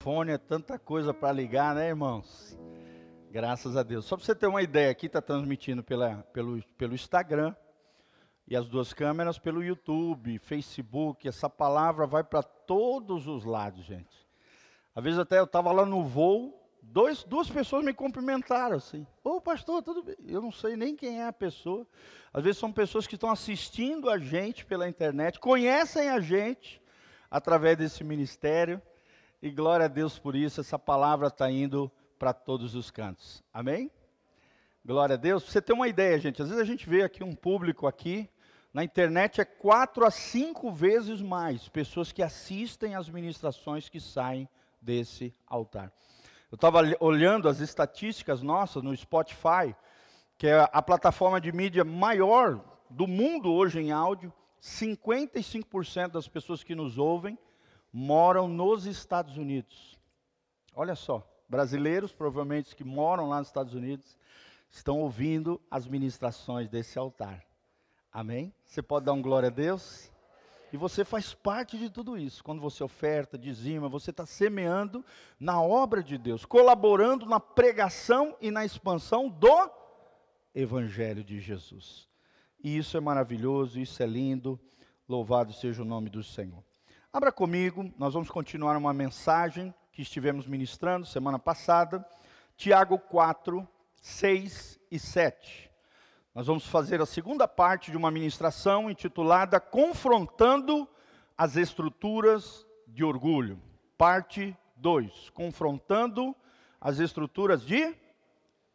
Fone é tanta coisa para ligar, né, irmãos? Graças a Deus. Só para você ter uma ideia, aqui está transmitindo pela, pelo, pelo Instagram e as duas câmeras pelo YouTube, Facebook. Essa palavra vai para todos os lados, gente. Às vezes até eu estava lá no voo, dois, duas pessoas me cumprimentaram assim. Ô oh, pastor, tudo bem? Eu não sei nem quem é a pessoa. Às vezes são pessoas que estão assistindo a gente pela internet, conhecem a gente através desse ministério. E glória a Deus por isso, essa palavra está indo para todos os cantos. Amém? Glória a Deus. Você ter uma ideia, gente, às vezes a gente vê aqui um público aqui, na internet é quatro a cinco vezes mais pessoas que assistem às ministrações que saem desse altar. Eu estava olhando as estatísticas nossas no Spotify, que é a plataforma de mídia maior do mundo hoje em áudio. 55% das pessoas que nos ouvem moram nos Estados Unidos. Olha só, brasileiros, provavelmente que moram lá nos Estados Unidos, estão ouvindo as ministrações desse altar. Amém? Você pode dar um glória a Deus? E você faz parte de tudo isso. Quando você oferta, dizima, você está semeando na obra de Deus, colaborando na pregação e na expansão do Evangelho de Jesus. E isso é maravilhoso, isso é lindo. Louvado seja o nome do Senhor. Abra comigo, nós vamos continuar uma mensagem que estivemos ministrando semana passada, Tiago 4, 6 e 7. Nós vamos fazer a segunda parte de uma ministração intitulada Confrontando as Estruturas de Orgulho. Parte 2. Confrontando as estruturas de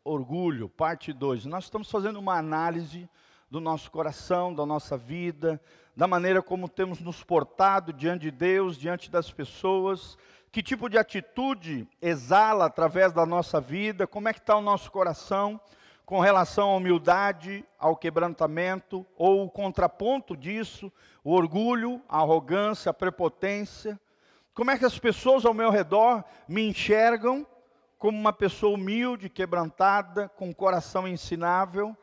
orgulho. Parte 2. Nós estamos fazendo uma análise do nosso coração, da nossa vida, da maneira como temos nos portado diante de Deus, diante das pessoas, que tipo de atitude exala através da nossa vida, como é que está o nosso coração com relação à humildade, ao quebrantamento, ou o contraponto disso, o orgulho, a arrogância, a prepotência. Como é que as pessoas ao meu redor me enxergam como uma pessoa humilde, quebrantada, com coração ensinável?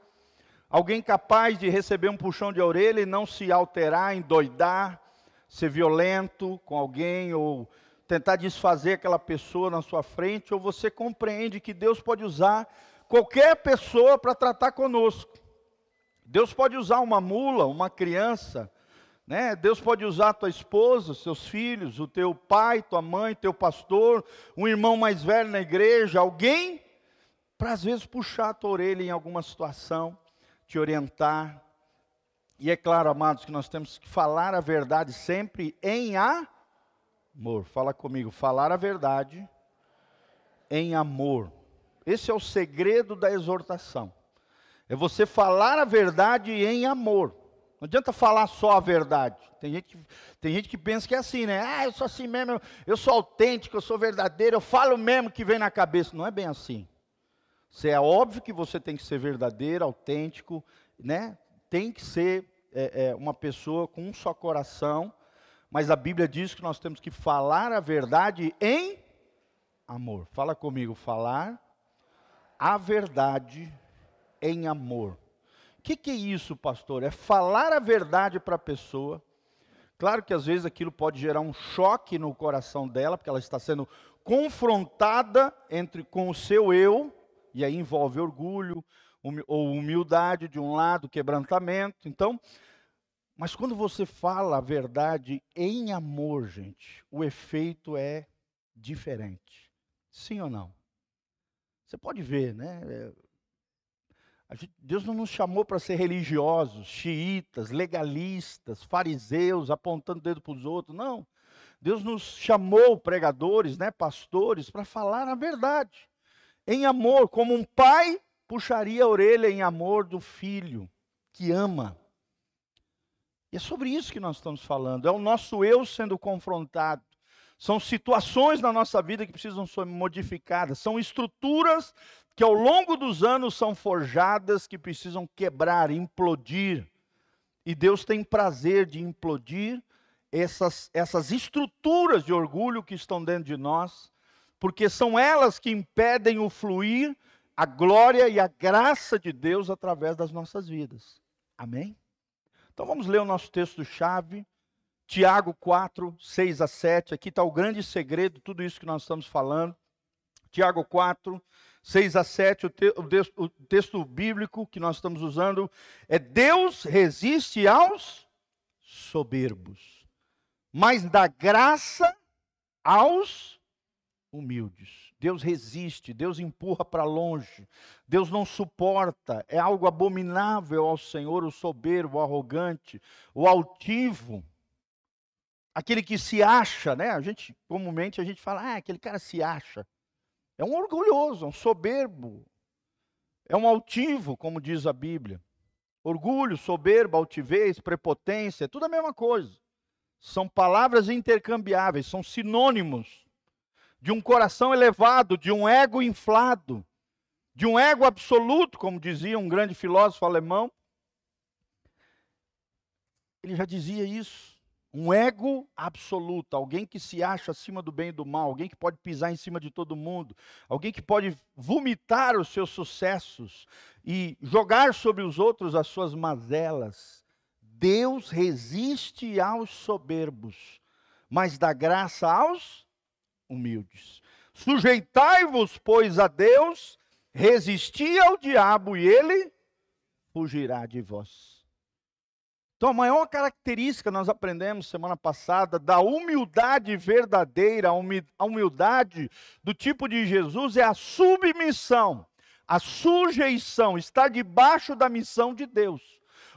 Alguém capaz de receber um puxão de orelha e não se alterar, endoidar, ser violento com alguém ou tentar desfazer aquela pessoa na sua frente, ou você compreende que Deus pode usar qualquer pessoa para tratar conosco. Deus pode usar uma mula, uma criança, né? Deus pode usar tua esposa, seus filhos, o teu pai, tua mãe, teu pastor, um irmão mais velho na igreja, alguém para às vezes puxar a tua orelha em alguma situação te orientar. E é claro, amados, que nós temos que falar a verdade sempre em amor. Fala comigo, falar a verdade em amor. Esse é o segredo da exortação. É você falar a verdade em amor. Não adianta falar só a verdade. Tem gente, tem gente que pensa que é assim, né? Ah, eu sou assim mesmo, eu sou autêntico, eu sou verdadeiro, eu falo mesmo que vem na cabeça. Não é bem assim. Você é óbvio que você tem que ser verdadeiro, autêntico, né? Tem que ser é, é, uma pessoa com um só coração, mas a Bíblia diz que nós temos que falar a verdade em amor. Fala comigo, falar a verdade em amor. O que, que é isso, pastor? É falar a verdade para a pessoa. Claro que às vezes aquilo pode gerar um choque no coração dela, porque ela está sendo confrontada entre com o seu eu e aí envolve orgulho ou humildade de um lado, quebrantamento. Então, mas quando você fala a verdade em amor, gente, o efeito é diferente. Sim ou não? Você pode ver, né? É, gente, Deus não nos chamou para ser religiosos, xiitas, legalistas, fariseus, apontando o dedo para os outros. Não. Deus nos chamou, pregadores, né, pastores, para falar a verdade em amor, como um pai puxaria a orelha em amor do filho que ama. E é sobre isso que nós estamos falando, é o nosso eu sendo confrontado. São situações na nossa vida que precisam ser modificadas, são estruturas que ao longo dos anos são forjadas, que precisam quebrar, implodir. E Deus tem prazer de implodir essas, essas estruturas de orgulho que estão dentro de nós porque são elas que impedem o fluir, a glória e a graça de Deus através das nossas vidas. Amém? Então vamos ler o nosso texto-chave, Tiago 4, 6 a 7. Aqui está o grande segredo, tudo isso que nós estamos falando. Tiago 4, 6 a 7, o, te, o, o texto bíblico que nós estamos usando é: Deus resiste aos soberbos, mas dá graça aos humildes. Deus resiste, Deus empurra para longe, Deus não suporta, é algo abominável ao Senhor o soberbo, o arrogante, o altivo, aquele que se acha, né? A gente, comumente, a gente fala, ah, aquele cara se acha. É um orgulhoso, é um soberbo, é um altivo, como diz a Bíblia. Orgulho, soberba, altivez, prepotência, é tudo a mesma coisa. São palavras intercambiáveis, são sinônimos de um coração elevado, de um ego inflado, de um ego absoluto, como dizia um grande filósofo alemão. Ele já dizia isso. Um ego absoluto, alguém que se acha acima do bem e do mal, alguém que pode pisar em cima de todo mundo, alguém que pode vomitar os seus sucessos e jogar sobre os outros as suas mazelas. Deus resiste aos soberbos, mas dá graça aos humildes. Sujeitai-vos, pois, a Deus, resisti ao diabo e ele fugirá de vós. Então, a maior característica nós aprendemos semana passada da humildade verdadeira, a humildade do tipo de Jesus é a submissão, a sujeição, estar debaixo da missão de Deus.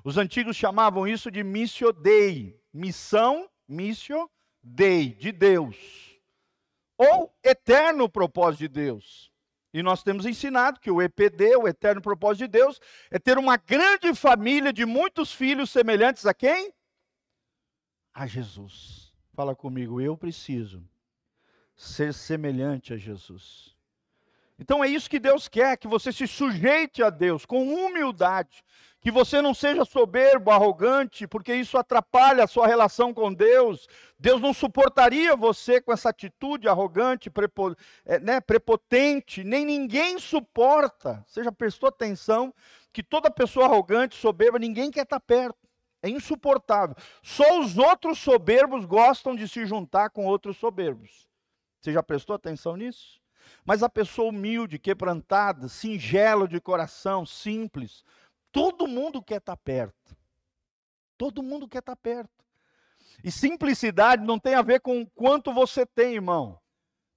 Os antigos chamavam isso de missio dei, missão, missio dei, de Deus ou eterno propósito de Deus. E nós temos ensinado que o EPD, o eterno propósito de Deus, é ter uma grande família de muitos filhos semelhantes a quem? A Jesus. Fala comigo, eu preciso ser semelhante a Jesus. Então é isso que Deus quer, que você se sujeite a Deus com humildade, que você não seja soberbo, arrogante, porque isso atrapalha a sua relação com Deus. Deus não suportaria você com essa atitude arrogante, prepo, é, né, prepotente, nem ninguém suporta. Você já prestou atenção que toda pessoa arrogante, soberba, ninguém quer estar perto. É insuportável. Só os outros soberbos gostam de se juntar com outros soberbos. Você já prestou atenção nisso? Mas a pessoa humilde, quebrantada, singela de coração, simples, Todo mundo quer estar perto. Todo mundo quer estar perto. E simplicidade não tem a ver com quanto você tem, irmão.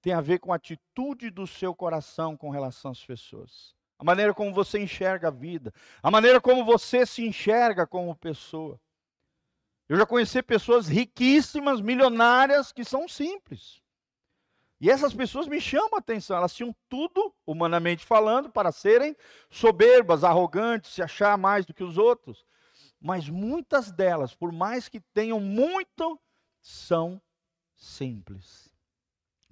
Tem a ver com a atitude do seu coração com relação às pessoas. A maneira como você enxerga a vida. A maneira como você se enxerga como pessoa. Eu já conheci pessoas riquíssimas, milionárias, que são simples. E essas pessoas me chamam a atenção, elas tinham tudo, humanamente falando, para serem soberbas, arrogantes, se achar mais do que os outros. Mas muitas delas, por mais que tenham muito, são simples.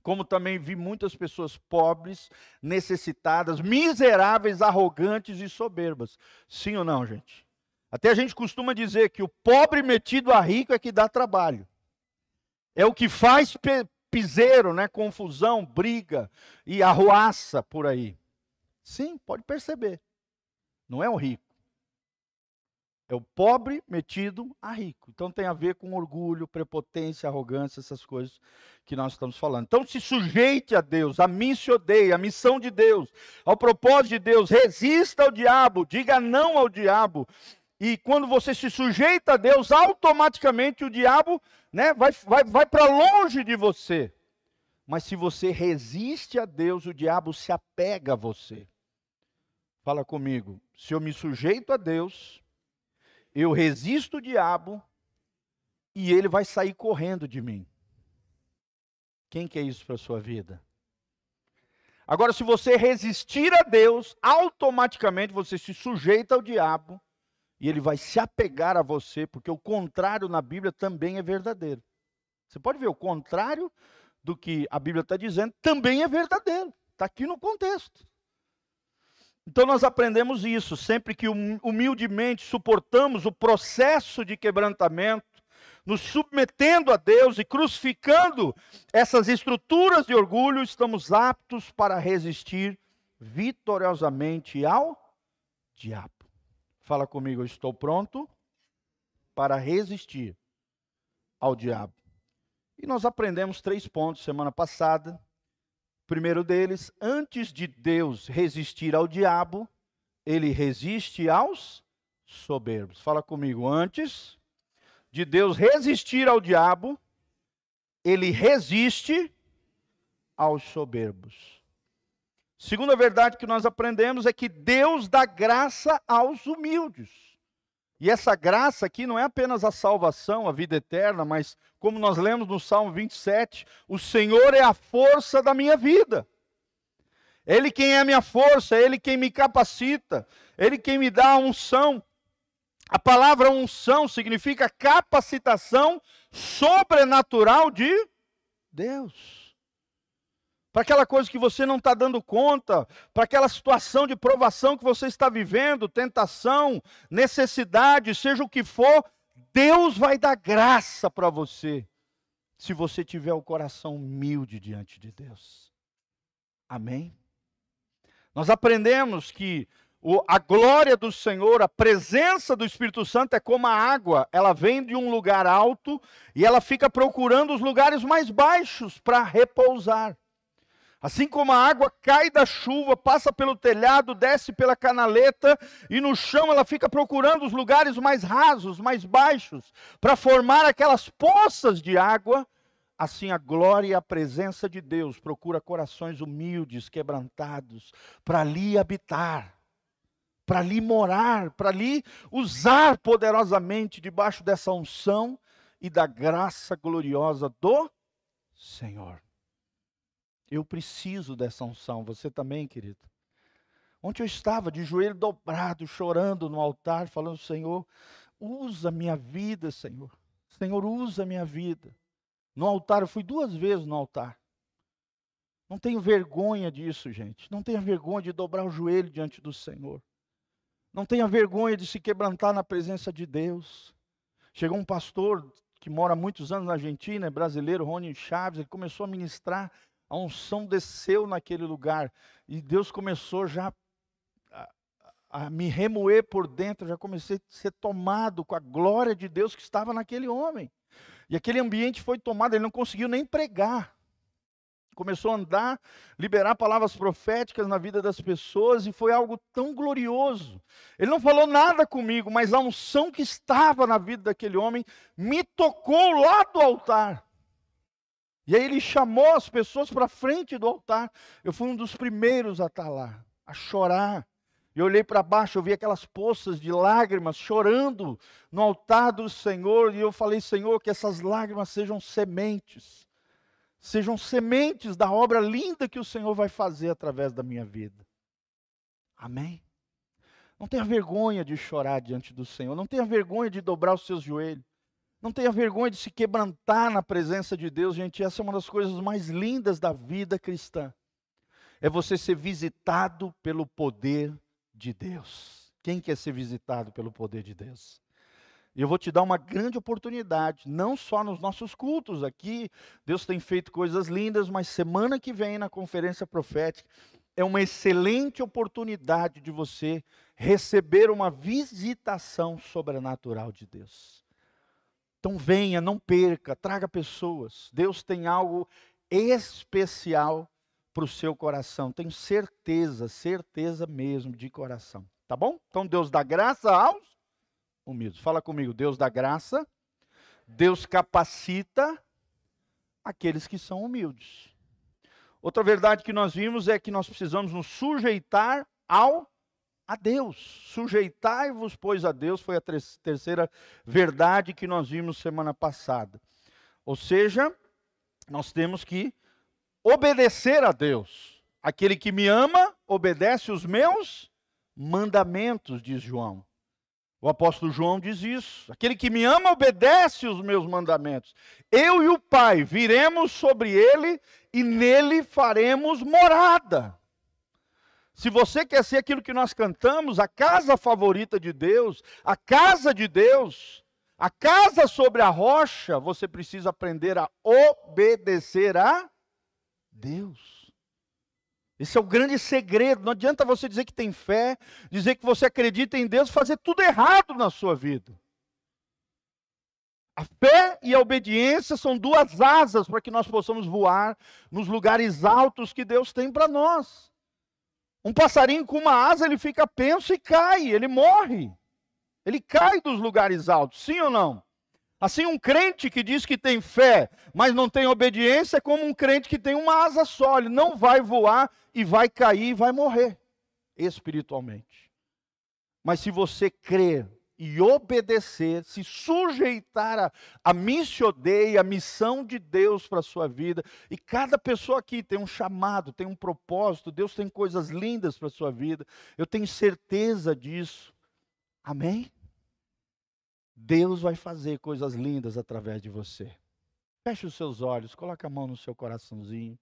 Como também vi muitas pessoas pobres, necessitadas, miseráveis, arrogantes e soberbas. Sim ou não, gente? Até a gente costuma dizer que o pobre metido a rico é que dá trabalho. É o que faz piseiro, né? confusão, briga e arruaça por aí. Sim, pode perceber. Não é o rico. É o pobre metido a rico. Então tem a ver com orgulho, prepotência, arrogância, essas coisas que nós estamos falando. Então se sujeite a Deus, a mim se odeia, a missão de Deus, ao propósito de Deus, resista ao diabo, diga não ao diabo. E quando você se sujeita a Deus, automaticamente o diabo né, vai, vai, vai para longe de você. Mas se você resiste a Deus, o diabo se apega a você. Fala comigo. Se eu me sujeito a Deus, eu resisto o diabo e ele vai sair correndo de mim. Quem quer isso para a sua vida? Agora, se você resistir a Deus, automaticamente você se sujeita ao diabo e ele vai se apegar a você, porque o contrário na Bíblia também é verdadeiro. Você pode ver, o contrário do que a Bíblia está dizendo também é verdadeiro. Está aqui no contexto. Então nós aprendemos isso, sempre que hum, humildemente suportamos o processo de quebrantamento, nos submetendo a Deus e crucificando essas estruturas de orgulho, estamos aptos para resistir vitoriosamente ao diabo. Fala comigo, eu estou pronto para resistir ao diabo. E nós aprendemos três pontos semana passada. O primeiro deles, antes de Deus resistir ao diabo, ele resiste aos soberbos. Fala comigo, antes de Deus resistir ao diabo, ele resiste aos soberbos. Segunda verdade que nós aprendemos é que Deus dá graça aos humildes. E essa graça aqui não é apenas a salvação, a vida eterna, mas como nós lemos no Salmo 27, o Senhor é a força da minha vida. Ele quem é a minha força, ele quem me capacita, ele quem me dá a unção. A palavra unção significa capacitação sobrenatural de Deus para aquela coisa que você não está dando conta, para aquela situação de provação que você está vivendo, tentação, necessidade, seja o que for, Deus vai dar graça para você, se você tiver o coração humilde diante de Deus. Amém? Nós aprendemos que a glória do Senhor, a presença do Espírito Santo é como a água, ela vem de um lugar alto e ela fica procurando os lugares mais baixos para repousar. Assim como a água cai da chuva, passa pelo telhado, desce pela canaleta e no chão ela fica procurando os lugares mais rasos, mais baixos, para formar aquelas poças de água, assim a glória e a presença de Deus procura corações humildes, quebrantados, para ali habitar, para ali morar, para ali usar poderosamente debaixo dessa unção e da graça gloriosa do Senhor. Eu preciso dessa unção. Você também, querido. Ontem eu estava de joelho dobrado, chorando no altar, falando: Senhor, usa minha vida, Senhor. Senhor, usa minha vida. No altar, eu fui duas vezes no altar. Não tenho vergonha disso, gente. Não tenha vergonha de dobrar o joelho diante do Senhor. Não tenha vergonha de se quebrantar na presença de Deus. Chegou um pastor que mora há muitos anos na Argentina, é brasileiro, Rony Chaves, ele começou a ministrar a unção desceu naquele lugar e Deus começou já a, a, me remoer por dentro, já comecei a ser tomado com a glória de Deus que estava naquele homem. E aquele ambiente foi tomado, ele não conseguiu nem pregar. Começou a andar, liberar palavras proféticas na vida das pessoas e foi algo tão glorioso. Ele não falou nada comigo, mas a unção que estava na vida daquele homem me tocou lá do altar. E aí ele chamou as pessoas para frente do altar. Eu fui um dos primeiros a estar lá, a chorar. Eu olhei para baixo, eu vi aquelas poças de lágrimas chorando no altar do Senhor, e eu falei: Senhor, que essas lágrimas sejam sementes, sejam sementes da obra linda que o Senhor vai fazer através da minha vida. Amém? Não tenha vergonha de chorar diante do Senhor, não tenha vergonha de dobrar os seus joelhos. Não tenha vergonha de se quebrantar na presença de Deus, gente. Essa é uma das coisas mais lindas da vida cristã. É você ser visitado pelo poder de Deus. Quem quer ser visitado pelo poder de Deus? E eu vou te dar uma grande oportunidade, não só nos nossos cultos aqui, Deus tem feito coisas lindas, mas semana que vem na conferência profética é uma excelente oportunidade de você receber uma visitação sobrenatural de Deus. Então venha, não perca, traga pessoas. Deus tem algo especial para o seu coração. Tenho certeza, certeza mesmo de coração. Tá bom? Então Deus dá graça aos humildes. Fala comigo, Deus dá graça, Deus capacita aqueles que são humildes. Outra verdade que nós vimos é que nós precisamos nos sujeitar ao a Deus. Sujeitai-vos, pois, a Deus, foi a terceira verdade que nós vimos semana passada. Ou seja, nós temos que obedecer a Deus. Aquele que me ama, obedece os meus mandamentos, diz João. O apóstolo João diz isso. Aquele que me ama, obedece os meus mandamentos. Eu e o Pai viremos sobre ele e nele faremos morada. Se você quer ser aquilo que nós cantamos, a casa favorita de Deus, a casa de Deus, a casa sobre a rocha, você precisa aprender a obedecer a Deus. Esse é o grande segredo. Não adianta você dizer que tem fé, dizer que você acredita em Deus, fazer tudo errado na sua vida. A fé e a obediência são duas asas para que nós possamos voar nos lugares altos que Deus tem para nós. Um passarinho com uma asa, ele fica penso e cai, ele morre. Ele cai dos lugares altos, sim ou não? Assim, um crente que diz que tem fé, mas não tem obediência, é como um crente que tem uma asa só, ele não vai voar e vai cair e vai morrer espiritualmente. Mas se você crer e obedecer, se sujeitar a, a missio Dei, a missão de Deus para a sua vida, e cada pessoa aqui tem um chamado, tem um propósito, Deus tem coisas lindas para a sua vida, eu tenho certeza disso. Amém? Deus vai fazer coisas lindas através de você. Feche os seus olhos, coloque a mão no seu coraçãozinho.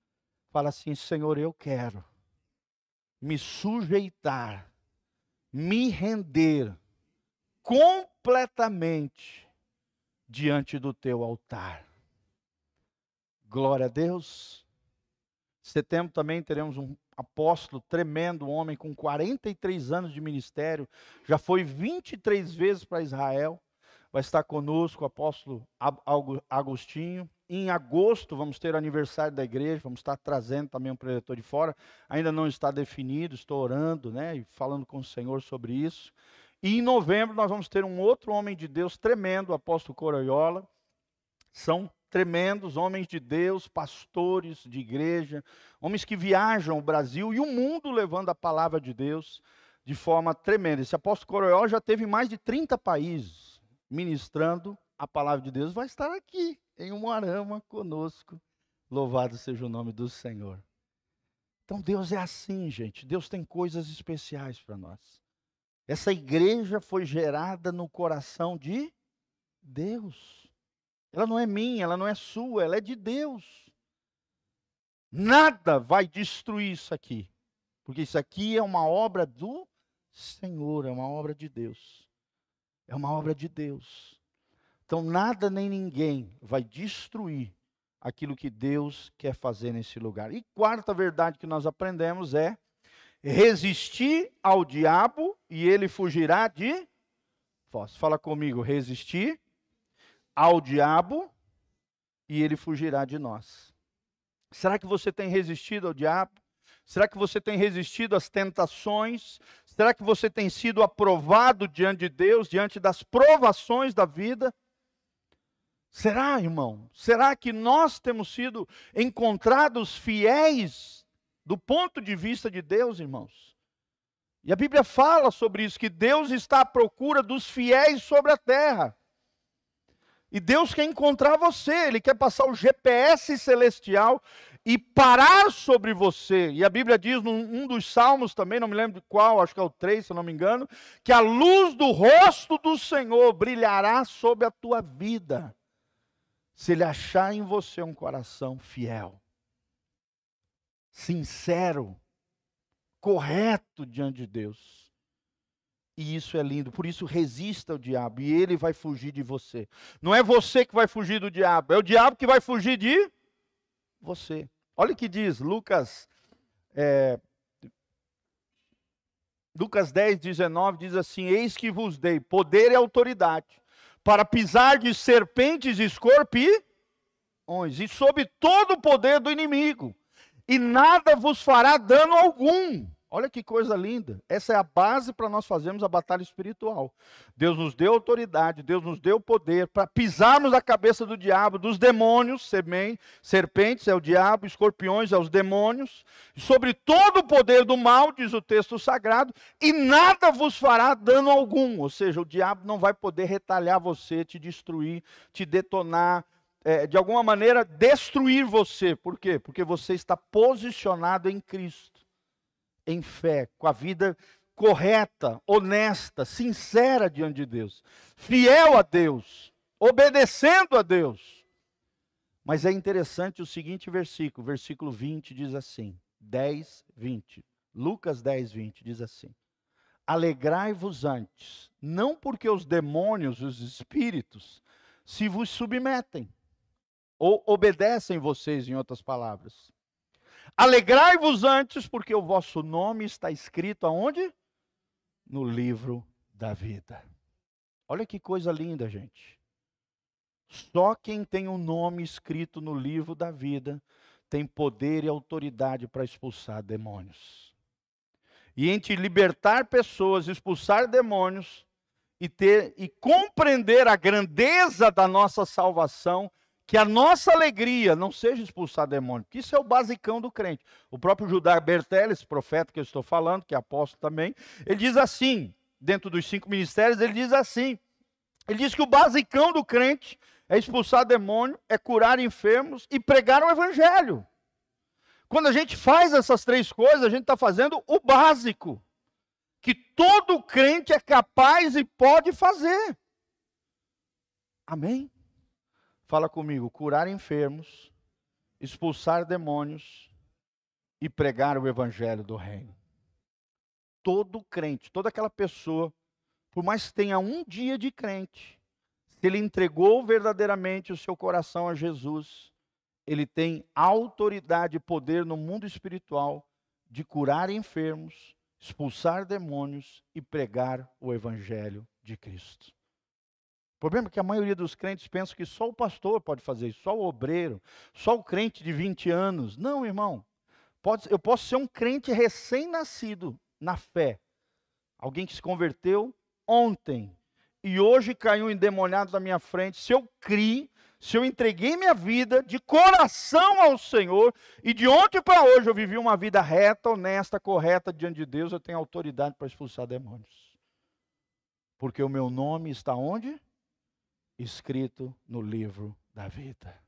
Fala assim: Senhor, eu quero me sujeitar, me render completamente diante do teu altar. Glória a Deus. Setembro também teremos um apóstolo tremendo, um homem com 43 anos de ministério, já foi 23 vezes para Israel. Vai estar conosco o apóstolo Agostinho. Em agosto vamos ter o aniversário da igreja, vamos estar trazendo também um preletor de fora. Ainda não está definido, estou orando, né, e falando com o Senhor sobre isso. E em novembro nós vamos ter um outro homem de Deus tremendo, o apóstolo Coroiola. São tremendos homens de Deus, pastores de igreja, homens que viajam o Brasil e o mundo levando a palavra de Deus de forma tremenda. Esse apóstolo Coroiola já teve mais de 30 países ministrando a palavra de Deus, vai estar aqui em Umuarama conosco. Louvado seja o nome do Senhor. Então Deus é assim, gente. Deus tem coisas especiais para nós. Essa igreja foi gerada no coração de Deus. Ela não é minha, ela não é sua, ela é de Deus. Nada vai destruir isso aqui, porque isso aqui é uma obra do Senhor, é uma obra de Deus. É uma obra de Deus. Então, nada nem ninguém vai destruir aquilo que Deus quer fazer nesse lugar. E quarta verdade que nós aprendemos é resistir ao diabo e ele fugirá de vós. Fala comigo, resistir ao diabo e ele fugirá de nós. Será que você tem resistido ao diabo? Será que você tem resistido às tentações? Será que você tem sido aprovado diante de Deus, diante das provações da vida? Será, irmão? Será que nós temos sido encontrados fiéis do ponto de vista de Deus, irmãos. E a Bíblia fala sobre isso, que Deus está à procura dos fiéis sobre a terra. E Deus quer encontrar você, Ele quer passar o GPS celestial e parar sobre você. E a Bíblia diz num um dos salmos também, não me lembro de qual, acho que é o 3, se não me engano, que a luz do rosto do Senhor brilhará sobre a tua vida, se Ele achar em você um coração fiel sincero, correto diante de Deus. E isso é lindo, por isso resista ao diabo e ele vai fugir de você. Não é você que vai fugir do diabo, é o diabo que vai fugir de você. Olha o que diz Lucas, é, Lucas 10, 19 diz assim: Eis que vos dei poder e autoridade para pisar de serpentes e escorpiões e sobre todo o poder do inimigo e nada vos fará dano algum. Olha que coisa linda. Essa é a base para nós fazermos a batalha espiritual. Deus nos deu autoridade, Deus nos deu poder para pisarmos a cabeça do diabo, dos demônios, serpentes é o diabo, escorpiões é os demônios, sobre todo o poder do mal, diz o texto sagrado, e nada vos fará dano algum. Ou seja, o diabo não vai poder retalhar você, te destruir, te detonar, é, de alguma maneira, destruir você. Por quê? Porque você está posicionado em Cristo, em fé, com a vida correta, honesta, sincera diante de Deus, fiel a Deus, obedecendo a Deus. Mas é interessante o seguinte versículo, versículo 20 diz assim, 10, 20. Lucas 10, 20 diz assim: Alegrai-vos antes, não porque os demônios, os espíritos, se vos submetem, ou obedecem vocês, em outras palavras. Alegrai-vos antes, porque o vosso nome está escrito aonde? No livro da vida. Olha que coisa linda, gente. Só quem tem o um nome escrito no livro da vida tem poder e autoridade para expulsar demônios. E entre libertar pessoas, expulsar demônios e ter e compreender a grandeza da nossa salvação, que a nossa alegria não seja expulsar demônio, que isso é o basicão do crente. O próprio Judá Bertelli, esse profeta que eu estou falando, que é apóstolo também, ele diz assim, dentro dos cinco ministérios, ele diz assim, ele diz que o basicão do crente é expulsar demônio, é curar enfermos e pregar o evangelho. Quando a gente faz essas três coisas, a gente está fazendo o básico, que todo crente é capaz e pode fazer. Amém? Fala comigo: curar enfermos, expulsar demônios e pregar o evangelho do reino. Todo crente, toda aquela pessoa, por mais que tenha um dia de crente, se ele entregou verdadeiramente o seu coração a Jesus, ele tem autoridade e poder no mundo espiritual de curar enfermos, expulsar demônios e pregar o evangelho de Cristo. O problema é que a maioria dos crentes pensa que só o pastor pode fazer isso, só o obreiro, só o crente de 20 anos. Não, irmão. Pode, eu posso ser um crente recém-nascido na fé. Alguém que se converteu ontem e hoje caiu endemoniado na minha frente. Se eu criei, se eu entreguei minha vida de coração ao Senhor e de ontem para hoje eu vivi uma vida reta, honesta, correta diante de Deus, eu tenho autoridade para expulsar demônios. Porque o meu nome está onde? Escrito no livro da vida.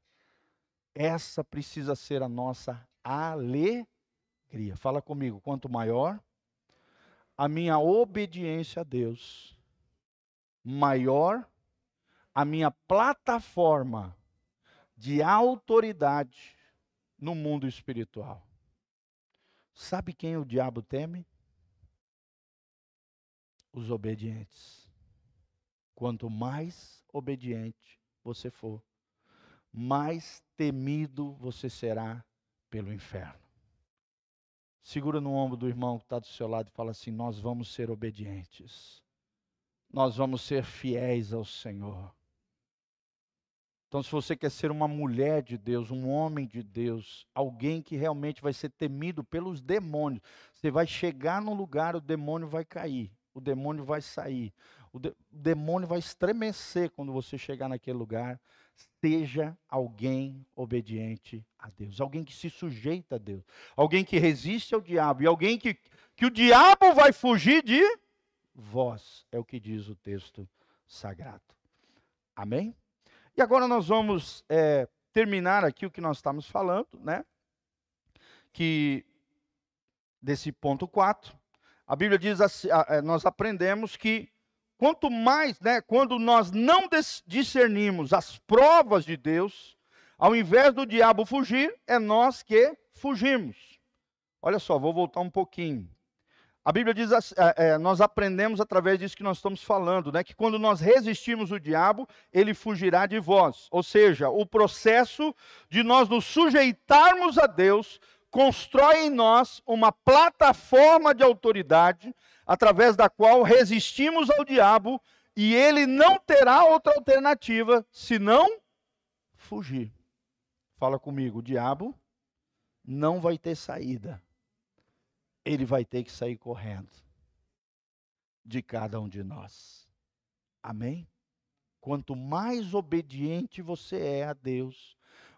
Essa precisa ser a nossa alegria. Fala comigo, quanto maior a minha obediência a Deus, maior a minha plataforma de autoridade no mundo espiritual. Sabe quem o diabo teme? Os obedientes. Quanto mais obediente você for, mais temido você será pelo inferno. Segura no ombro do irmão que está do seu lado e fala assim: Nós vamos ser obedientes, nós vamos ser fiéis ao Senhor. Então, se você quer ser uma mulher de Deus, um homem de Deus, alguém que realmente vai ser temido pelos demônios, você vai chegar num lugar, o demônio vai cair, o demônio vai sair, o, de, o demônio vai estremecer quando você chegar naquele lugar. Seja alguém obediente a Deus, alguém que se sujeita a Deus, alguém que resiste ao diabo e alguém que, que o diabo vai fugir de vós, é o que diz o texto sagrado. Amém? E agora nós vamos é, terminar aqui o que nós estamos falando, né? Que desse ponto 4, a Bíblia diz assim, é, nós aprendemos que Quanto mais, né, quando nós não discernimos as provas de Deus, ao invés do diabo fugir, é nós que fugimos. Olha só, vou voltar um pouquinho. A Bíblia diz, é, é, nós aprendemos através disso que nós estamos falando, né, que quando nós resistimos o diabo, ele fugirá de vós. Ou seja, o processo de nós nos sujeitarmos a Deus constrói em nós uma plataforma de autoridade através da qual resistimos ao diabo e ele não terá outra alternativa senão fugir. Fala comigo, o diabo não vai ter saída. Ele vai ter que sair correndo de cada um de nós. Amém? Quanto mais obediente você é a Deus,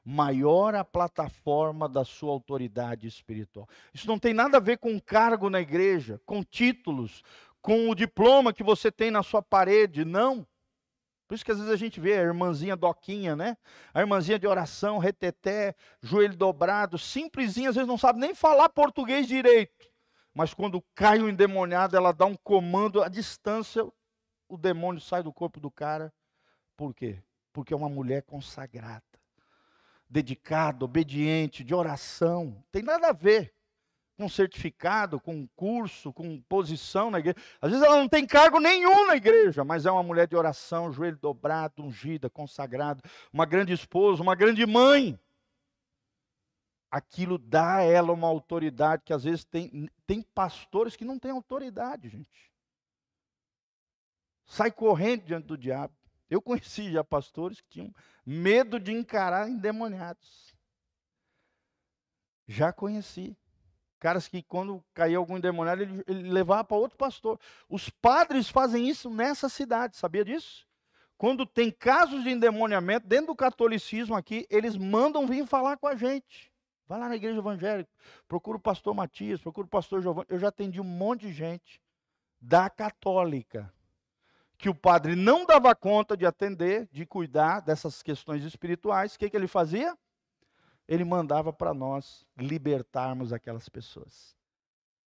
maior a plataforma da sua autoridade espiritual. Isso não tem nada a ver com cargo na igreja, com títulos, com o diploma que você tem na sua parede, não. Por isso que às vezes a gente vê a irmãzinha doquinha, né? A irmãzinha de oração, reteté, joelho dobrado, simplesinha, às vezes não sabe nem falar português direito. Mas quando cai o endemoniado, ela dá um comando à distância, o demônio sai do corpo do cara. Por quê? Porque é uma mulher consagrada dedicado, obediente, de oração. Tem nada a ver com certificado, com curso, com posição na igreja. Às vezes ela não tem cargo nenhum na igreja, mas é uma mulher de oração, joelho dobrado, ungida, consagrada, uma grande esposa, uma grande mãe. Aquilo dá a ela uma autoridade que às vezes tem, tem pastores que não têm autoridade, gente. Sai correndo diante do diabo. Eu conheci já pastores que tinham medo de encarar endemoniados. Já conheci. Caras que quando caía algum endemoniado, ele, ele levava para outro pastor. Os padres fazem isso nessa cidade, sabia disso? Quando tem casos de endemoniamento dentro do catolicismo aqui, eles mandam vir falar com a gente. Vai lá na igreja evangélica, procura o pastor Matias, procura o pastor Giovanni. Eu já atendi um monte de gente da católica que o padre não dava conta de atender, de cuidar dessas questões espirituais. O que, que ele fazia? Ele mandava para nós libertarmos aquelas pessoas.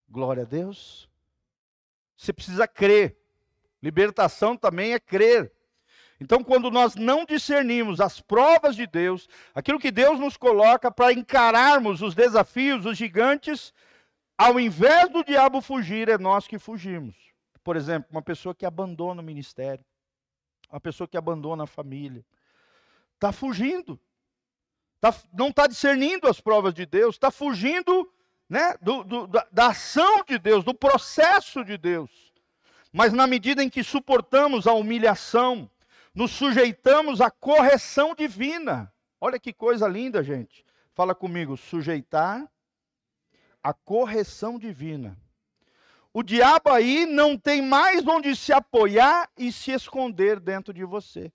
Glória a Deus. Você precisa crer. Libertação também é crer. Então, quando nós não discernimos as provas de Deus, aquilo que Deus nos coloca para encararmos os desafios, os gigantes, ao invés do diabo fugir, é nós que fugimos. Por exemplo, uma pessoa que abandona o ministério, uma pessoa que abandona a família, está fugindo, tá, não está discernindo as provas de Deus, está fugindo né, do, do, da, da ação de Deus, do processo de Deus. Mas na medida em que suportamos a humilhação, nos sujeitamos à correção divina. Olha que coisa linda, gente. Fala comigo, sujeitar a correção divina. O diabo aí não tem mais onde se apoiar e se esconder dentro de você.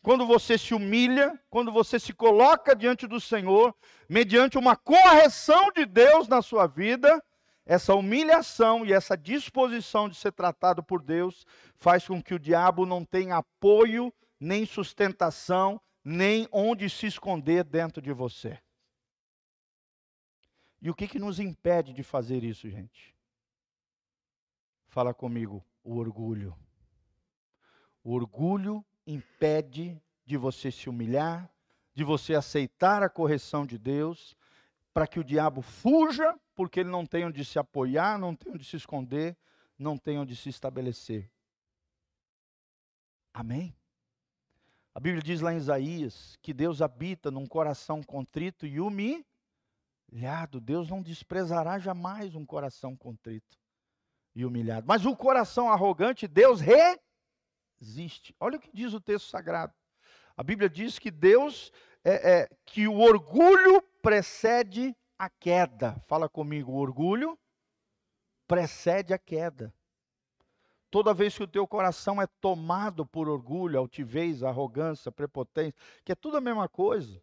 Quando você se humilha, quando você se coloca diante do Senhor, mediante uma correção de Deus na sua vida, essa humilhação e essa disposição de ser tratado por Deus faz com que o diabo não tenha apoio, nem sustentação, nem onde se esconder dentro de você. E o que, que nos impede de fazer isso, gente? Fala comigo, o orgulho. O orgulho impede de você se humilhar, de você aceitar a correção de Deus, para que o diabo fuja porque ele não tem onde se apoiar, não tem onde se esconder, não tem onde se estabelecer. Amém? A Bíblia diz lá em Isaías que Deus habita num coração contrito e humilhado. Deus não desprezará jamais um coração contrito e humilhado. Mas o coração arrogante, Deus resiste. Olha o que diz o texto sagrado. A Bíblia diz que Deus, é, é que o orgulho precede a queda. Fala comigo, o orgulho precede a queda. Toda vez que o teu coração é tomado por orgulho, altivez, arrogância, prepotência, que é tudo a mesma coisa,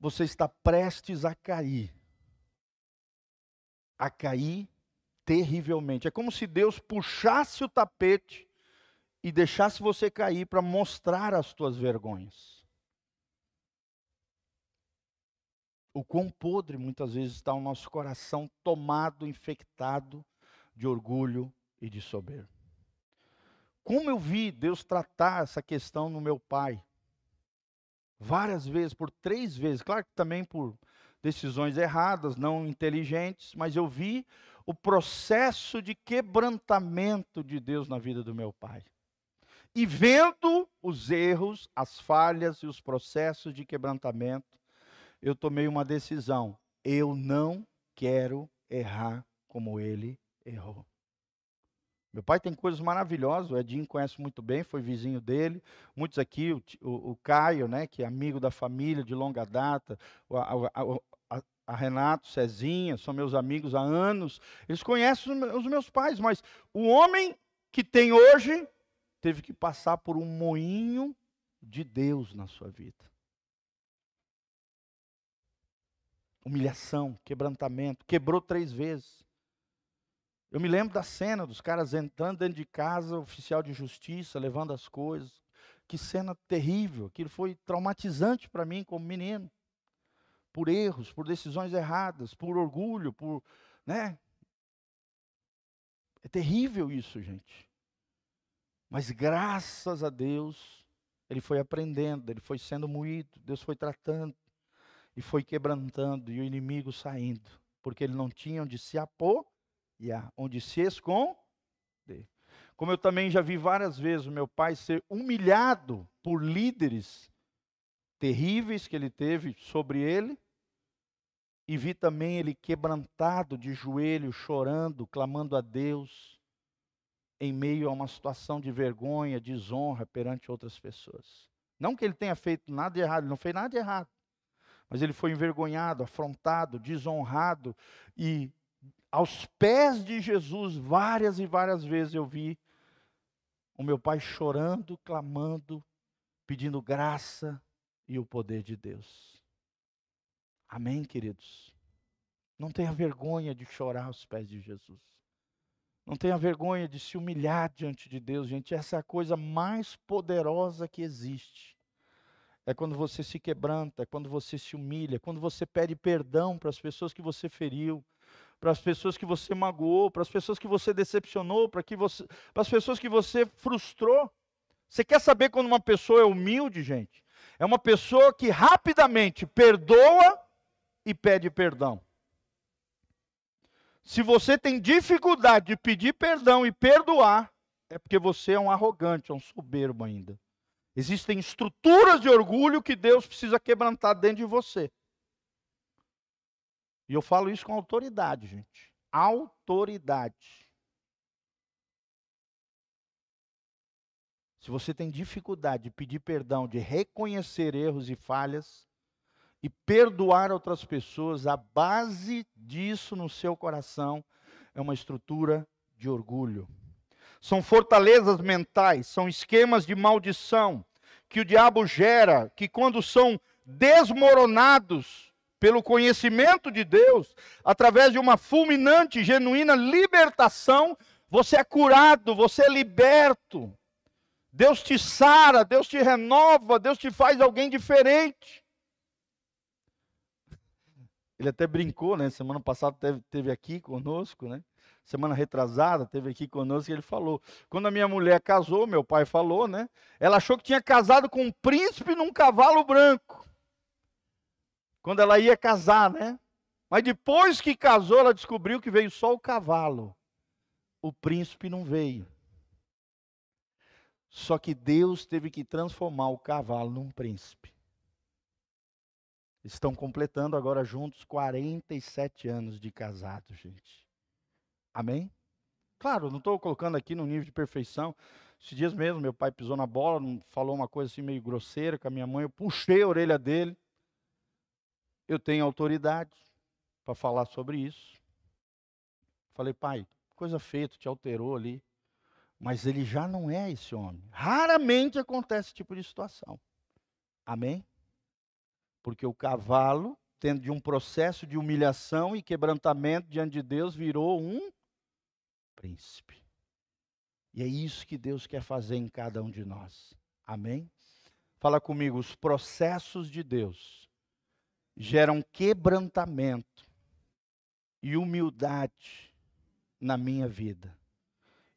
você está prestes a cair. A cair terrivelmente. É como se Deus puxasse o tapete e deixasse você cair para mostrar as tuas vergonhas. o quão podre muitas vezes está o nosso coração tomado, infectado de orgulho e de soberba. Como eu vi Deus tratar essa questão no meu pai, várias vezes, por três vezes, claro que também por decisões erradas, não inteligentes, mas eu vi o processo de quebrantamento de Deus na vida do meu pai. E vendo os erros, as falhas e os processos de quebrantamento, eu tomei uma decisão. Eu não quero errar como ele errou. Meu pai tem coisas maravilhosas, o Edinho conhece muito bem, foi vizinho dele. Muitos aqui, o, o, o Caio, né, que é amigo da família de longa data, a, a, Renato, Cezinha, são meus amigos há anos. Eles conhecem os meus pais, mas o homem que tem hoje teve que passar por um moinho de Deus na sua vida. humilhação, quebrantamento, quebrou três vezes. Eu me lembro da cena dos caras entrando dentro de casa, oficial de justiça, levando as coisas. Que cena terrível, aquilo foi traumatizante para mim como menino. Por erros, por decisões erradas, por orgulho, por, né? É terrível isso, gente. Mas graças a Deus, ele foi aprendendo, ele foi sendo moído, Deus foi tratando e foi quebrantando e o inimigo saindo, porque ele não tinha onde se apoiar, onde se esconder. Como eu também já vi várias vezes o meu pai ser humilhado por líderes terríveis que ele teve sobre ele, e vi também ele quebrantado de joelho, chorando, clamando a Deus, em meio a uma situação de vergonha, desonra perante outras pessoas. Não que ele tenha feito nada de errado, ele não fez nada de errado. Mas ele foi envergonhado, afrontado, desonrado e aos pés de Jesus, várias e várias vezes eu vi o meu pai chorando, clamando, pedindo graça e o poder de Deus. Amém, queridos? Não tenha vergonha de chorar aos pés de Jesus. Não tenha vergonha de se humilhar diante de Deus, gente. Essa é a coisa mais poderosa que existe. É quando você se quebranta, quando você se humilha, quando você pede perdão para as pessoas que você feriu, para as pessoas que você magoou, para as pessoas que você decepcionou, para que você, para as pessoas que você frustrou. Você quer saber quando uma pessoa é humilde, gente? É uma pessoa que rapidamente perdoa e pede perdão. Se você tem dificuldade de pedir perdão e perdoar, é porque você é um arrogante, é um soberbo ainda. Existem estruturas de orgulho que Deus precisa quebrantar dentro de você. E eu falo isso com autoridade, gente. Autoridade. Se você tem dificuldade de pedir perdão, de reconhecer erros e falhas, e perdoar outras pessoas, a base disso no seu coração é uma estrutura de orgulho. São fortalezas mentais, são esquemas de maldição que o diabo gera, que quando são desmoronados pelo conhecimento de Deus, através de uma fulminante, genuína libertação, você é curado, você é liberto. Deus te sara, Deus te renova, Deus te faz alguém diferente. Ele até brincou, né? Semana passada teve, teve aqui conosco, né? Semana retrasada teve aqui conosco e ele falou. Quando a minha mulher casou, meu pai falou, né? Ela achou que tinha casado com um príncipe num cavalo branco. Quando ela ia casar, né? Mas depois que casou, ela descobriu que veio só o cavalo. O príncipe não veio. Só que Deus teve que transformar o cavalo num príncipe. Estão completando agora juntos 47 anos de casado, gente. Amém? Claro, não estou colocando aqui no nível de perfeição. Esses dias mesmo, meu pai pisou na bola, falou uma coisa assim meio grosseira com a minha mãe. Eu puxei a orelha dele. Eu tenho autoridade para falar sobre isso. Falei, pai, coisa feia, tu te alterou ali. Mas ele já não é esse homem. Raramente acontece esse tipo de situação. Amém? Porque o cavalo, tendo de um processo de humilhação e quebrantamento diante de Deus, virou um príncipe. E é isso que Deus quer fazer em cada um de nós. Amém? Fala comigo, os processos de Deus geram quebrantamento e humildade na minha vida.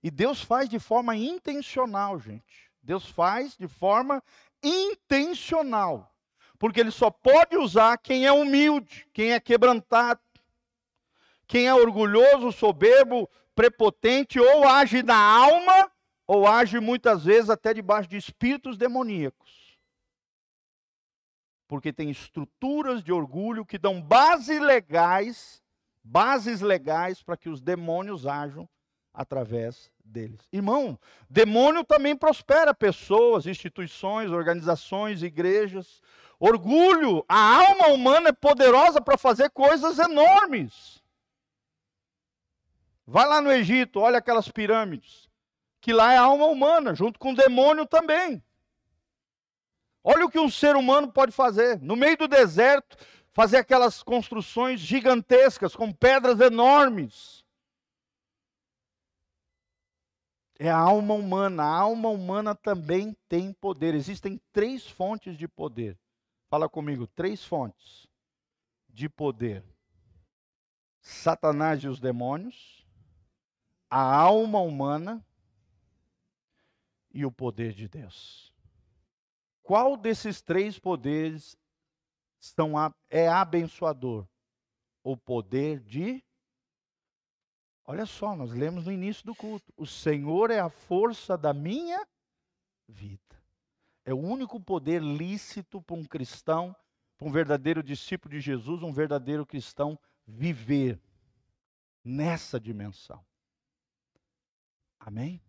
E Deus faz de forma intencional, gente. Deus faz de forma intencional porque ele só pode usar quem é humilde, quem é quebrantado, quem é orgulhoso, soberbo, prepotente, ou age na alma, ou age muitas vezes até debaixo de espíritos demoníacos. Porque tem estruturas de orgulho que dão bases legais, bases legais para que os demônios ajam através deles. Irmão, demônio também prospera pessoas, instituições, organizações, igrejas. Orgulho, a alma humana é poderosa para fazer coisas enormes. Vai lá no Egito, olha aquelas pirâmides, que lá é a alma humana, junto com o demônio também. Olha o que um ser humano pode fazer. No meio do deserto, fazer aquelas construções gigantescas, com pedras enormes. É a alma humana. A alma humana também tem poder. Existem três fontes de poder. Fala comigo, três fontes de poder: Satanás e os demônios, a alma humana e o poder de Deus. Qual desses três poderes são, é abençoador? O poder de. Olha só, nós lemos no início do culto: O Senhor é a força da minha vida. É o único poder lícito para um cristão, para um verdadeiro discípulo de Jesus, um verdadeiro cristão viver nessa dimensão. Amém?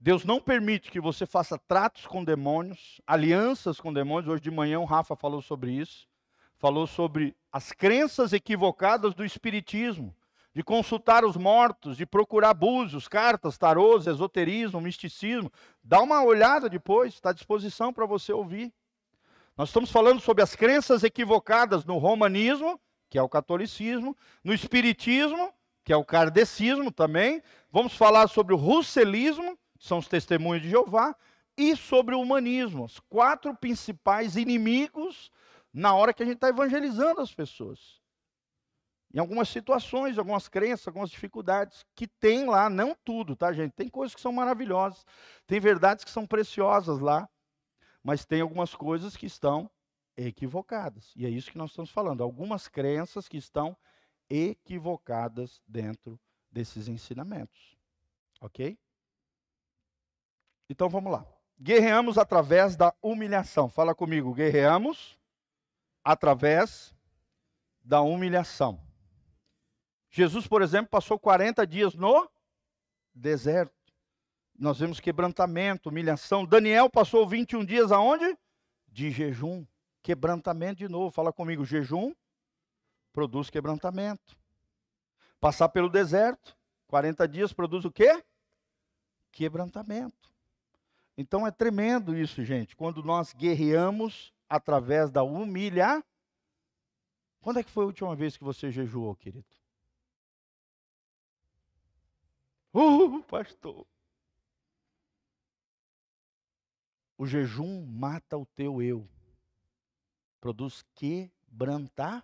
Deus não permite que você faça tratos com demônios, alianças com demônios. Hoje de manhã o Rafa falou sobre isso. Falou sobre as crenças equivocadas do espiritismo, de consultar os mortos, de procurar búzios, cartas, tarôs, esoterismo, misticismo. Dá uma olhada depois, está à disposição para você ouvir. Nós estamos falando sobre as crenças equivocadas no romanismo, que é o catolicismo, no espiritismo, que é o kardecismo também. Vamos falar sobre o russelismo, são os testemunhos de Jeová, e sobre o humanismo, os quatro principais inimigos na hora que a gente está evangelizando as pessoas. Em algumas situações, algumas crenças, algumas dificuldades que tem lá, não tudo, tá, gente? Tem coisas que são maravilhosas, tem verdades que são preciosas lá, mas tem algumas coisas que estão equivocadas. E é isso que nós estamos falando. Algumas crenças que estão equivocadas dentro desses ensinamentos. Ok? Então vamos lá. Guerreamos através da humilhação. Fala comigo, guerreamos através da humilhação. Jesus, por exemplo, passou 40 dias no deserto. Nós vemos quebrantamento, humilhação. Daniel passou 21 dias aonde? De jejum. Quebrantamento de novo. Fala comigo, jejum produz quebrantamento. Passar pelo deserto, 40 dias produz o quê? Quebrantamento. Então é tremendo isso, gente, quando nós guerreamos através da humilha. Quando é que foi a última vez que você jejuou, querido? Uh, pastor. O jejum mata o teu eu. Produz quebrantamento.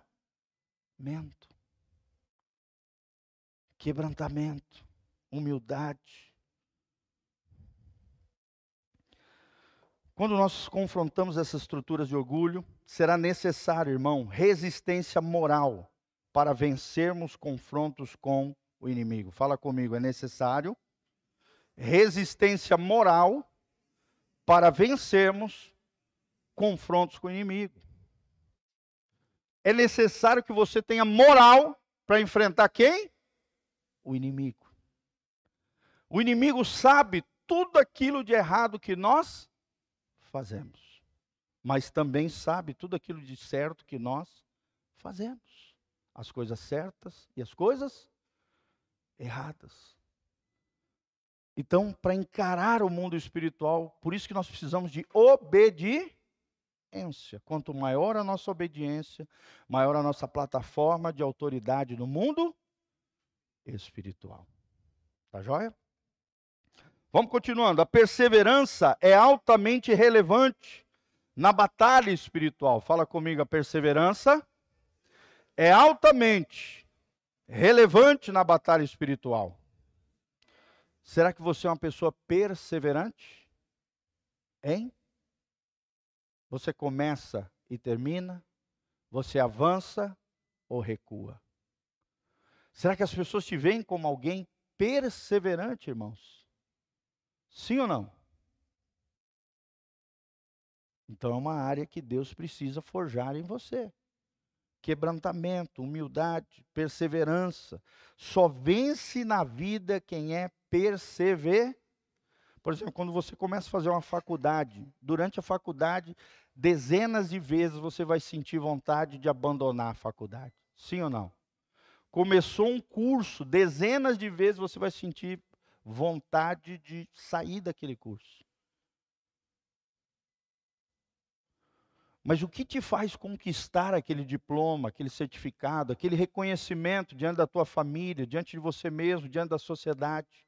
Quebrantamento, humildade. Quando nós confrontamos essas estruturas de orgulho, será necessário, irmão, resistência moral para vencermos confrontos com o inimigo. Fala comigo, é necessário resistência moral para vencermos confrontos com o inimigo. É necessário que você tenha moral para enfrentar quem? O inimigo. O inimigo sabe tudo aquilo de errado que nós fazemos, mas também sabe tudo aquilo de certo que nós fazemos. As coisas certas e as coisas erradas. Então, para encarar o mundo espiritual, por isso que nós precisamos de obediência. Quanto maior a nossa obediência, maior a nossa plataforma de autoridade no mundo espiritual. Tá joia? Vamos continuando. A perseverança é altamente relevante na batalha espiritual. Fala comigo, a perseverança é altamente relevante na batalha espiritual. Será que você é uma pessoa perseverante? Hein? Você começa e termina? Você avança ou recua? Será que as pessoas te veem como alguém perseverante, irmãos? Sim ou não? Então é uma área que Deus precisa forjar em você. Quebrantamento, humildade, perseverança. Só vence na vida quem é perseverante. Por exemplo, quando você começa a fazer uma faculdade, durante a faculdade, dezenas de vezes você vai sentir vontade de abandonar a faculdade. Sim ou não? Começou um curso, dezenas de vezes você vai sentir vontade de sair daquele curso. Mas o que te faz conquistar aquele diploma, aquele certificado, aquele reconhecimento diante da tua família, diante de você mesmo, diante da sociedade?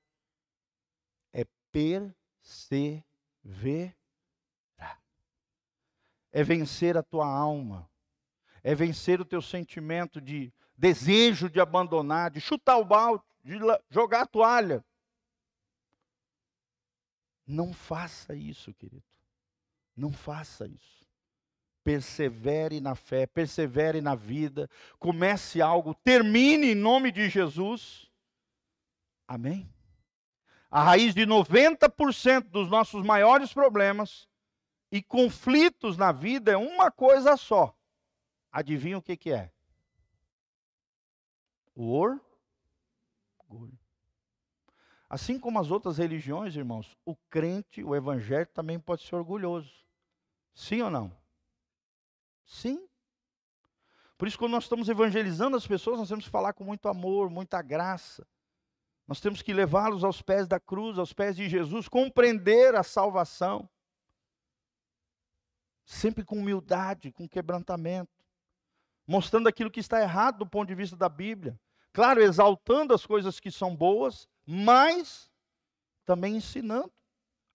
É perseverar. É vencer a tua alma. É vencer o teu sentimento de desejo de abandonar, de chutar o balde, de jogar a toalha. Não faça isso, querido. Não faça isso. Persevere na fé, persevere na vida, comece algo, termine em nome de Jesus. Amém? A raiz de 90% dos nossos maiores problemas e conflitos na vida é uma coisa só. Adivinha o que, que é? O orgulho. Assim como as outras religiões, irmãos, o crente, o evangélico também pode ser orgulhoso. Sim ou não? Sim. Por isso, quando nós estamos evangelizando as pessoas, nós temos que falar com muito amor, muita graça. Nós temos que levá-los aos pés da cruz, aos pés de Jesus, compreender a salvação. Sempre com humildade, com quebrantamento. Mostrando aquilo que está errado do ponto de vista da Bíblia. Claro, exaltando as coisas que são boas, mas também ensinando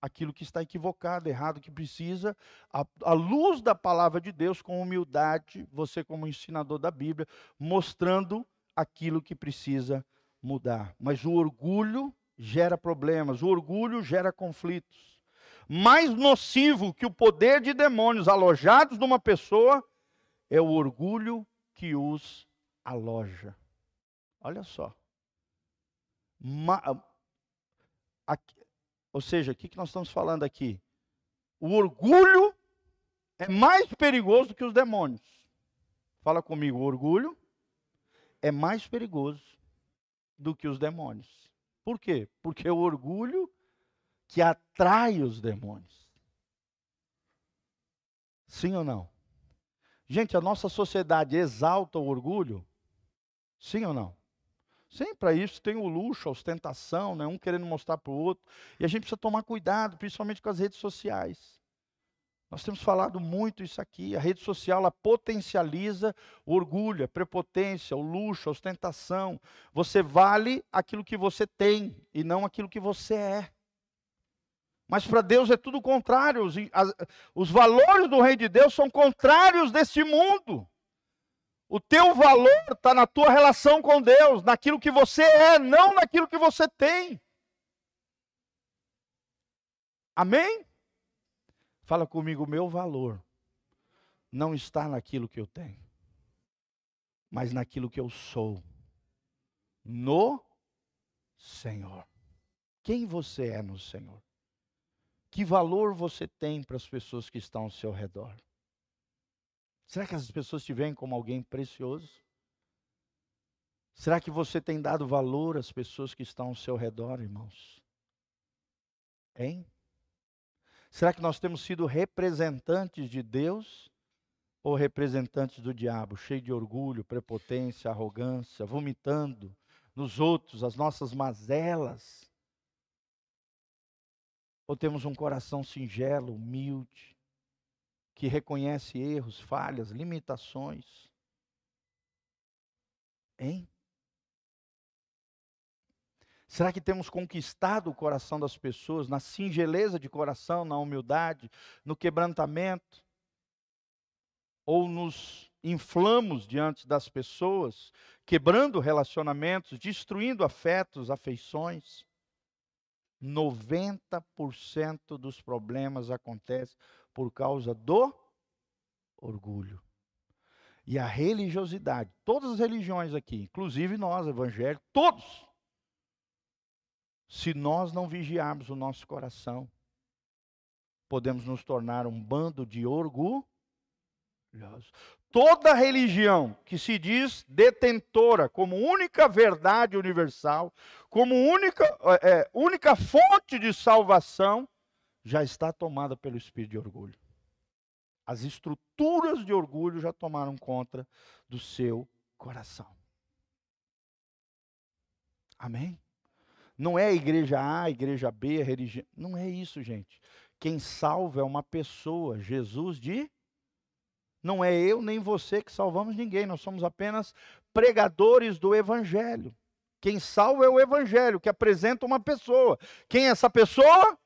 aquilo que está equivocado, errado, que precisa, à luz da palavra de Deus, com humildade, você, como ensinador da Bíblia, mostrando aquilo que precisa mudar. Mas o orgulho gera problemas, o orgulho gera conflitos. Mais nocivo que o poder de demônios alojados numa pessoa é o orgulho que os aloja. Olha só. Ma, aqui, ou seja, o que, nós estamos falando aqui? O orgulho é mais perigoso que os demônios. Fala comigo, o orgulho é mais perigoso do que os demônios. Por quê? Porque é o orgulho que atrai os demônios. Sim ou não? Gente, a nossa sociedade exalta o orgulho? Sim ou não? Sim, para isso tem o luxo, a ostentação, né? um querendo mostrar para o outro. E a gente precisa tomar cuidado, principalmente com as redes sociais. Nós temos falado muito isso aqui. A rede social ela potencializa o orgulho, a prepotência, o luxo, a ostentação. Você vale aquilo que você tem e não aquilo que você é. Mas para Deus é tudo contrário. Os, as, os valores do Rei de Deus são contrários desse mundo. O teu valor está na tua relação com Deus, naquilo que você é, não naquilo que você tem. Amém? Fala comigo, meu valor não está naquilo que eu tenho, mas naquilo que eu sou. No Senhor. Quem você é no Senhor? Que valor você tem para as pessoas que estão ao seu redor? Será que essas pessoas te veem como alguém precioso? Será que você tem dado valor às pessoas que estão ao seu redor, irmãos? Hein? Será que nós temos sido representantes de Deus ou representantes do diabo, cheio de orgulho, prepotência, arrogância, vomitando nos outros as nossas mazelas? Ou temos um coração singelo, humilde, que reconhece erros, falhas, limitações. Hein? Será que temos conquistado o coração das pessoas na singeleza de coração, na humildade, no quebrantamento? Ou nos inflamos diante das pessoas, quebrando relacionamentos, destruindo afetos, afeições? 90% dos problemas acontecem por causa do orgulho. E a religiosidade, todas as religiões aqui, inclusive nós, evangélicos, todos, se nós não vigiarmos o nosso coração, podemos nos tornar um bando de orgulhosos. Toda religião que se diz detentora como única verdade universal, como única, é, única fonte de salvação, já está tomada pelo espírito de orgulho. As estruturas de orgulho já tomaram conta do seu coração. Amém? Não é a igreja A, igreja B, a religião. Não é isso, gente. Quem salva é uma pessoa, Jesus de. Não é eu nem você que salvamos ninguém, nós somos apenas pregadores do Evangelho. Quem salva é o Evangelho, que apresenta uma pessoa. Quem é essa pessoa?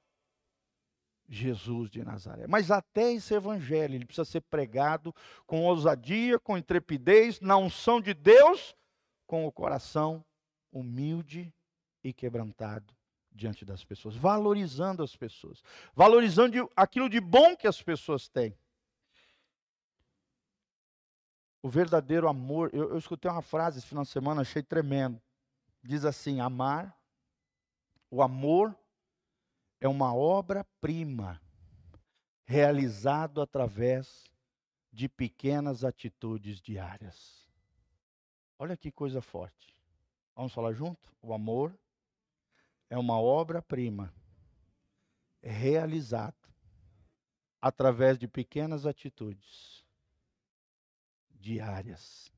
Jesus de Nazaré. Mas até esse evangelho, ele precisa ser pregado com ousadia, com intrepidez, na unção de Deus, com o coração humilde e quebrantado diante das pessoas, valorizando as pessoas, valorizando aquilo de bom que as pessoas têm. O verdadeiro amor, eu, eu escutei uma frase esse final de semana, achei tremendo. Diz assim: amar, o amor é uma obra-prima realizado através de pequenas atitudes diárias. Olha que coisa forte. Vamos falar junto? O amor é uma obra-prima realizada através de pequenas atitudes diárias.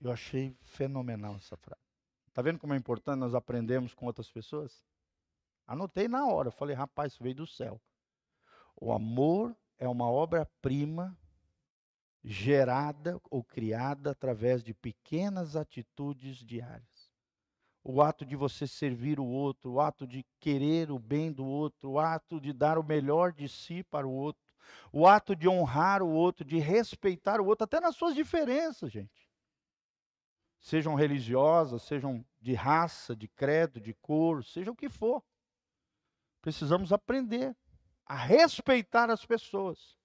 Eu achei fenomenal essa frase. Está vendo como é importante nós aprendemos com outras pessoas? Anotei na hora, falei, rapaz, isso veio do céu. O amor é uma obra-prima gerada ou criada através de pequenas atitudes diárias o ato de você servir o outro, o ato de querer o bem do outro, o ato de dar o melhor de si para o outro, o ato de honrar o outro, de respeitar o outro, até nas suas diferenças, gente. Sejam religiosas, sejam de raça, de credo, de cor, seja o que for. Precisamos aprender a respeitar as pessoas.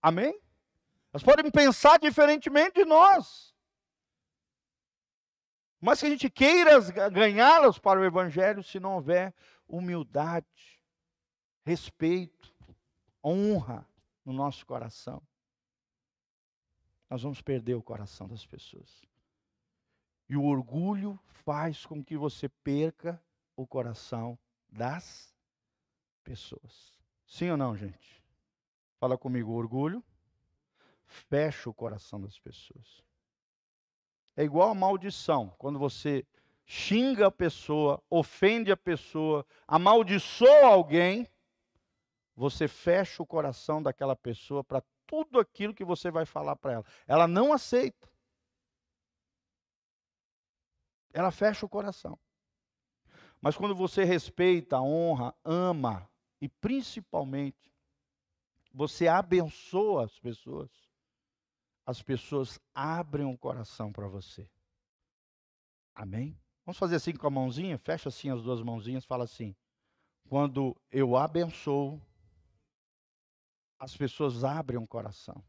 Amém? Elas podem pensar diferentemente de nós. Mas que a gente queira ganhá-las para o Evangelho se não houver humildade, respeito, honra no nosso coração. Nós vamos perder o coração das pessoas. E o orgulho faz com que você perca o coração das pessoas. Sim ou não, gente? Fala comigo, orgulho fecha o coração das pessoas. É igual a maldição. Quando você xinga a pessoa, ofende a pessoa, amaldiçoa alguém, você fecha o coração daquela pessoa para tudo aquilo que você vai falar para ela. Ela não aceita. Ela fecha o coração. Mas quando você respeita, honra, ama e principalmente você abençoa as pessoas, as pessoas abrem o coração para você. Amém? Vamos fazer assim com a mãozinha? Fecha assim as duas mãozinhas, fala assim: quando eu abençoo, as pessoas abrem o coração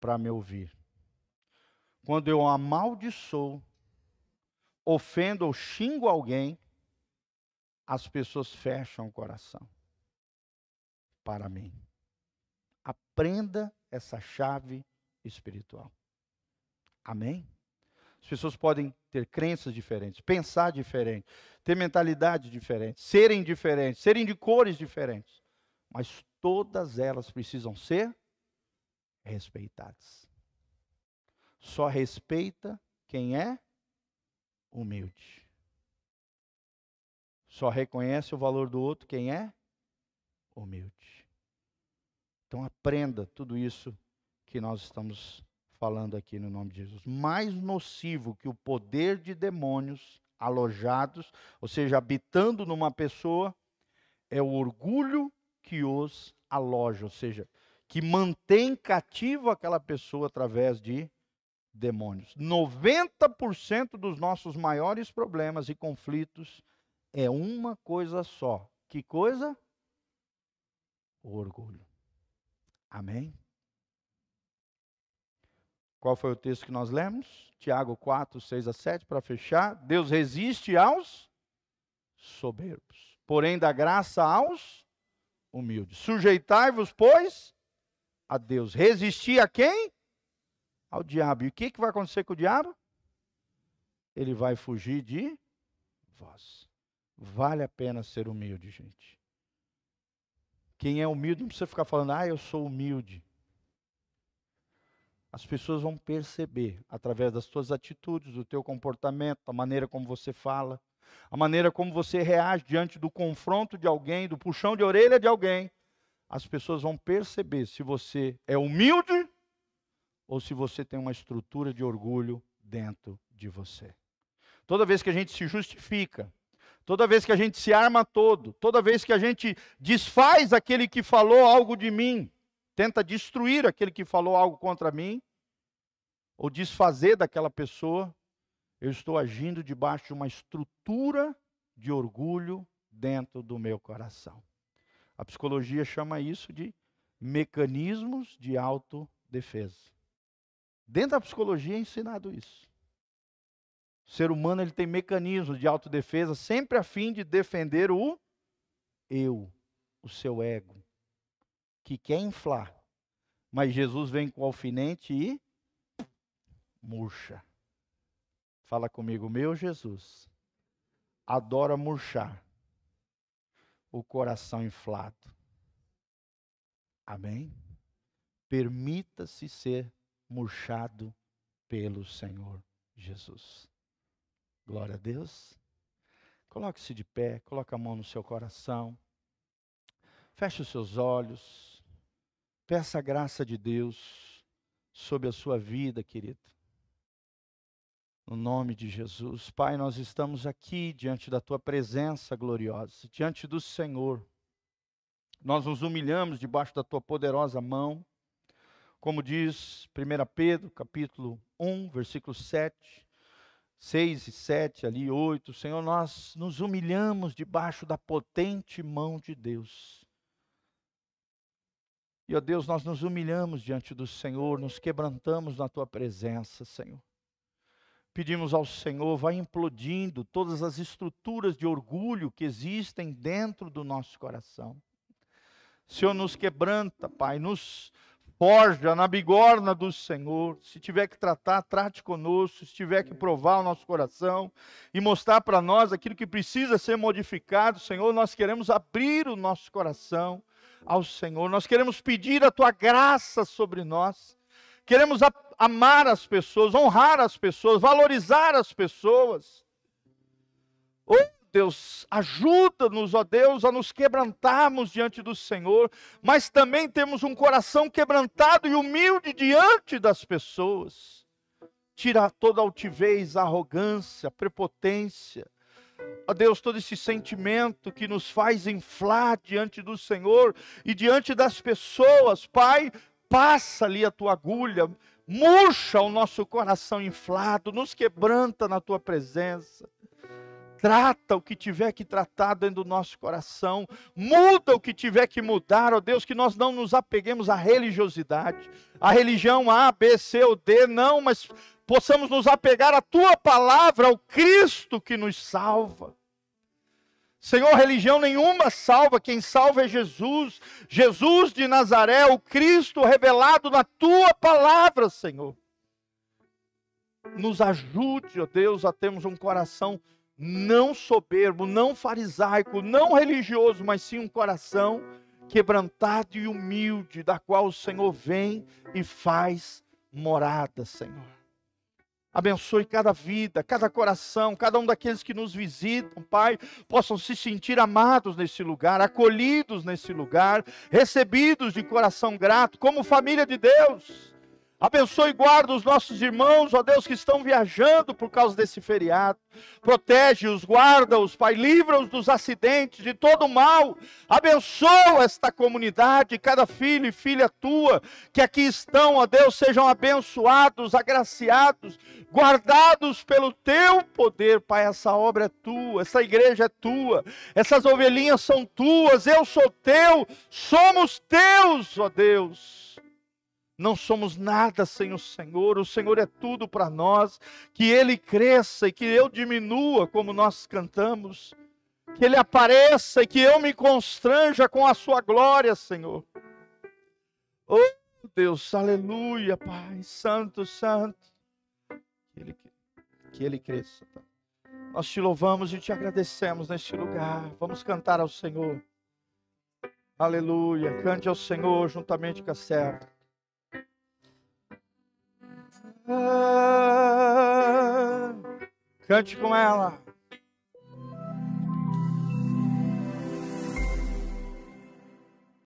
para me ouvir. Quando eu amaldiçoo, ofendo ou xingo alguém, as pessoas fecham o coração para mim. Aprenda essa chave espiritual. Amém? As pessoas podem ter crenças diferentes, pensar diferente, ter mentalidade diferente, serem diferentes, serem de cores diferentes, mas todas elas precisam ser respeitadas. Só respeita quem é humilde. Só reconhece o valor do outro quem é humilde. Então aprenda tudo isso que nós estamos falando aqui no nome de Jesus. Mais nocivo que o poder de demônios alojados, ou seja, habitando numa pessoa, é o orgulho que os aloja, ou seja, que mantém cativo aquela pessoa através de demônios. 90% dos nossos maiores problemas e conflitos é uma coisa só. Que coisa? O orgulho. Amém? Qual foi o texto que nós lemos? Tiago 4, 6 a 7, para fechar. Deus resiste aos soberbos, porém dá graça aos humildes. Sujeitai-vos, pois, a Deus. Resistir a quem? Ao diabo. E o que, que vai acontecer com o diabo? Ele vai fugir de vós. Vale a pena ser humilde, gente. Quem é humilde não precisa ficar falando, ah, eu sou humilde. As pessoas vão perceber através das suas atitudes, do teu comportamento, a maneira como você fala, a maneira como você reage diante do confronto de alguém, do puxão de orelha de alguém. As pessoas vão perceber se você é humilde ou se você tem uma estrutura de orgulho dentro de você. Toda vez que a gente se justifica, toda vez que a gente se arma todo, toda vez que a gente desfaz aquele que falou algo de mim, tenta destruir aquele que falou algo contra mim, ou desfazer daquela pessoa, eu estou agindo debaixo de uma estrutura de orgulho dentro do meu coração. A psicologia chama isso de mecanismos de autodefesa. Dentro da psicologia é ensinado isso. O ser humano ele tem mecanismos de autodefesa sempre a fim de defender o eu, o seu ego, que quer inflar. Mas Jesus vem com o alfinete e murcha. Fala comigo, meu Jesus adora murchar o coração inflado. Amém? Permita-se ser murchado pelo Senhor Jesus. Glória a Deus. Coloque-se de pé, coloque a mão no seu coração. Feche os seus olhos. Peça a graça de Deus sobre a sua vida, querido. No nome de Jesus. Pai, nós estamos aqui diante da tua presença gloriosa, diante do Senhor. Nós nos humilhamos debaixo da tua poderosa mão. Como diz 1 Pedro, capítulo 1, versículo 7, 6 e 7, ali 8, Senhor, nós nos humilhamos debaixo da potente mão de Deus. E, ó Deus, nós nos humilhamos diante do Senhor, nos quebrantamos na tua presença, Senhor. Pedimos ao Senhor, vai implodindo todas as estruturas de orgulho que existem dentro do nosso coração. Senhor, nos quebranta, Pai, nos forja na bigorna do Senhor. Se tiver que tratar, trate conosco. Se tiver que provar o nosso coração e mostrar para nós aquilo que precisa ser modificado, Senhor, nós queremos abrir o nosso coração ao Senhor. Nós queremos pedir a tua graça sobre nós. Queremos amar as pessoas, honrar as pessoas, valorizar as pessoas. Oh Deus, ajuda-nos, ó Deus, a nos quebrantarmos diante do Senhor, mas também temos um coração quebrantado e humilde diante das pessoas. Tira toda a altivez, arrogância, prepotência. Ó Deus, todo esse sentimento que nos faz inflar diante do Senhor e diante das pessoas, Pai, passa ali a tua agulha, murcha o nosso coração inflado, nos quebranta na tua presença. Trata o que tiver que tratar dentro do nosso coração, muda o que tiver que mudar, ó Deus, que nós não nos apeguemos à religiosidade, à religião A, B, C ou D, não, mas possamos nos apegar à tua palavra, ao Cristo que nos salva. Senhor, religião nenhuma salva, quem salva é Jesus, Jesus de Nazaré, o Cristo revelado na tua palavra, Senhor. Nos ajude, ó Deus, a termos um coração não soberbo, não farisaico, não religioso, mas sim um coração quebrantado e humilde, da qual o Senhor vem e faz morada, Senhor. Abençoe cada vida, cada coração, cada um daqueles que nos visitam, Pai, possam se sentir amados nesse lugar, acolhidos nesse lugar, recebidos de coração grato, como família de Deus. Abençoe e guarda os nossos irmãos, ó Deus, que estão viajando por causa desse feriado. Protege-os, guarda-os, Pai, livra-os dos acidentes, de todo mal. Abençoa esta comunidade, cada filho e filha tua que aqui estão, ó Deus, sejam abençoados, agraciados, guardados pelo teu poder, Pai. Essa obra é tua, essa igreja é tua, essas ovelhinhas são tuas, eu sou teu, somos teus, ó Deus. Não somos nada sem o Senhor, o Senhor é tudo para nós. Que Ele cresça e que eu diminua, como nós cantamos. Que Ele apareça e que eu me constranja com a Sua glória, Senhor. Oh Deus, aleluia, Pai, Santo, Santo. Que Ele, que ele cresça. Pai. Nós te louvamos e te agradecemos neste lugar. Vamos cantar ao Senhor. Aleluia. Cante ao Senhor juntamente com a serva. Cante com ela.